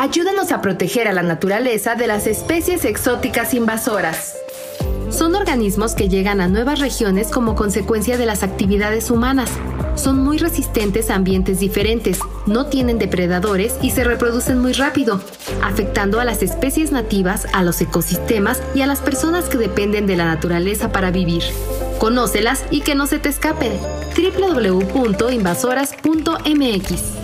Ayúdanos a proteger a la naturaleza de las especies exóticas invasoras. Son organismos que llegan a nuevas regiones como consecuencia de las actividades humanas. Son muy resistentes a ambientes diferentes, no tienen depredadores y se reproducen muy rápido, afectando a las especies nativas, a los ecosistemas y a las personas que dependen de la naturaleza para vivir. Conócelas y que no se te escapen. www.invasoras.mx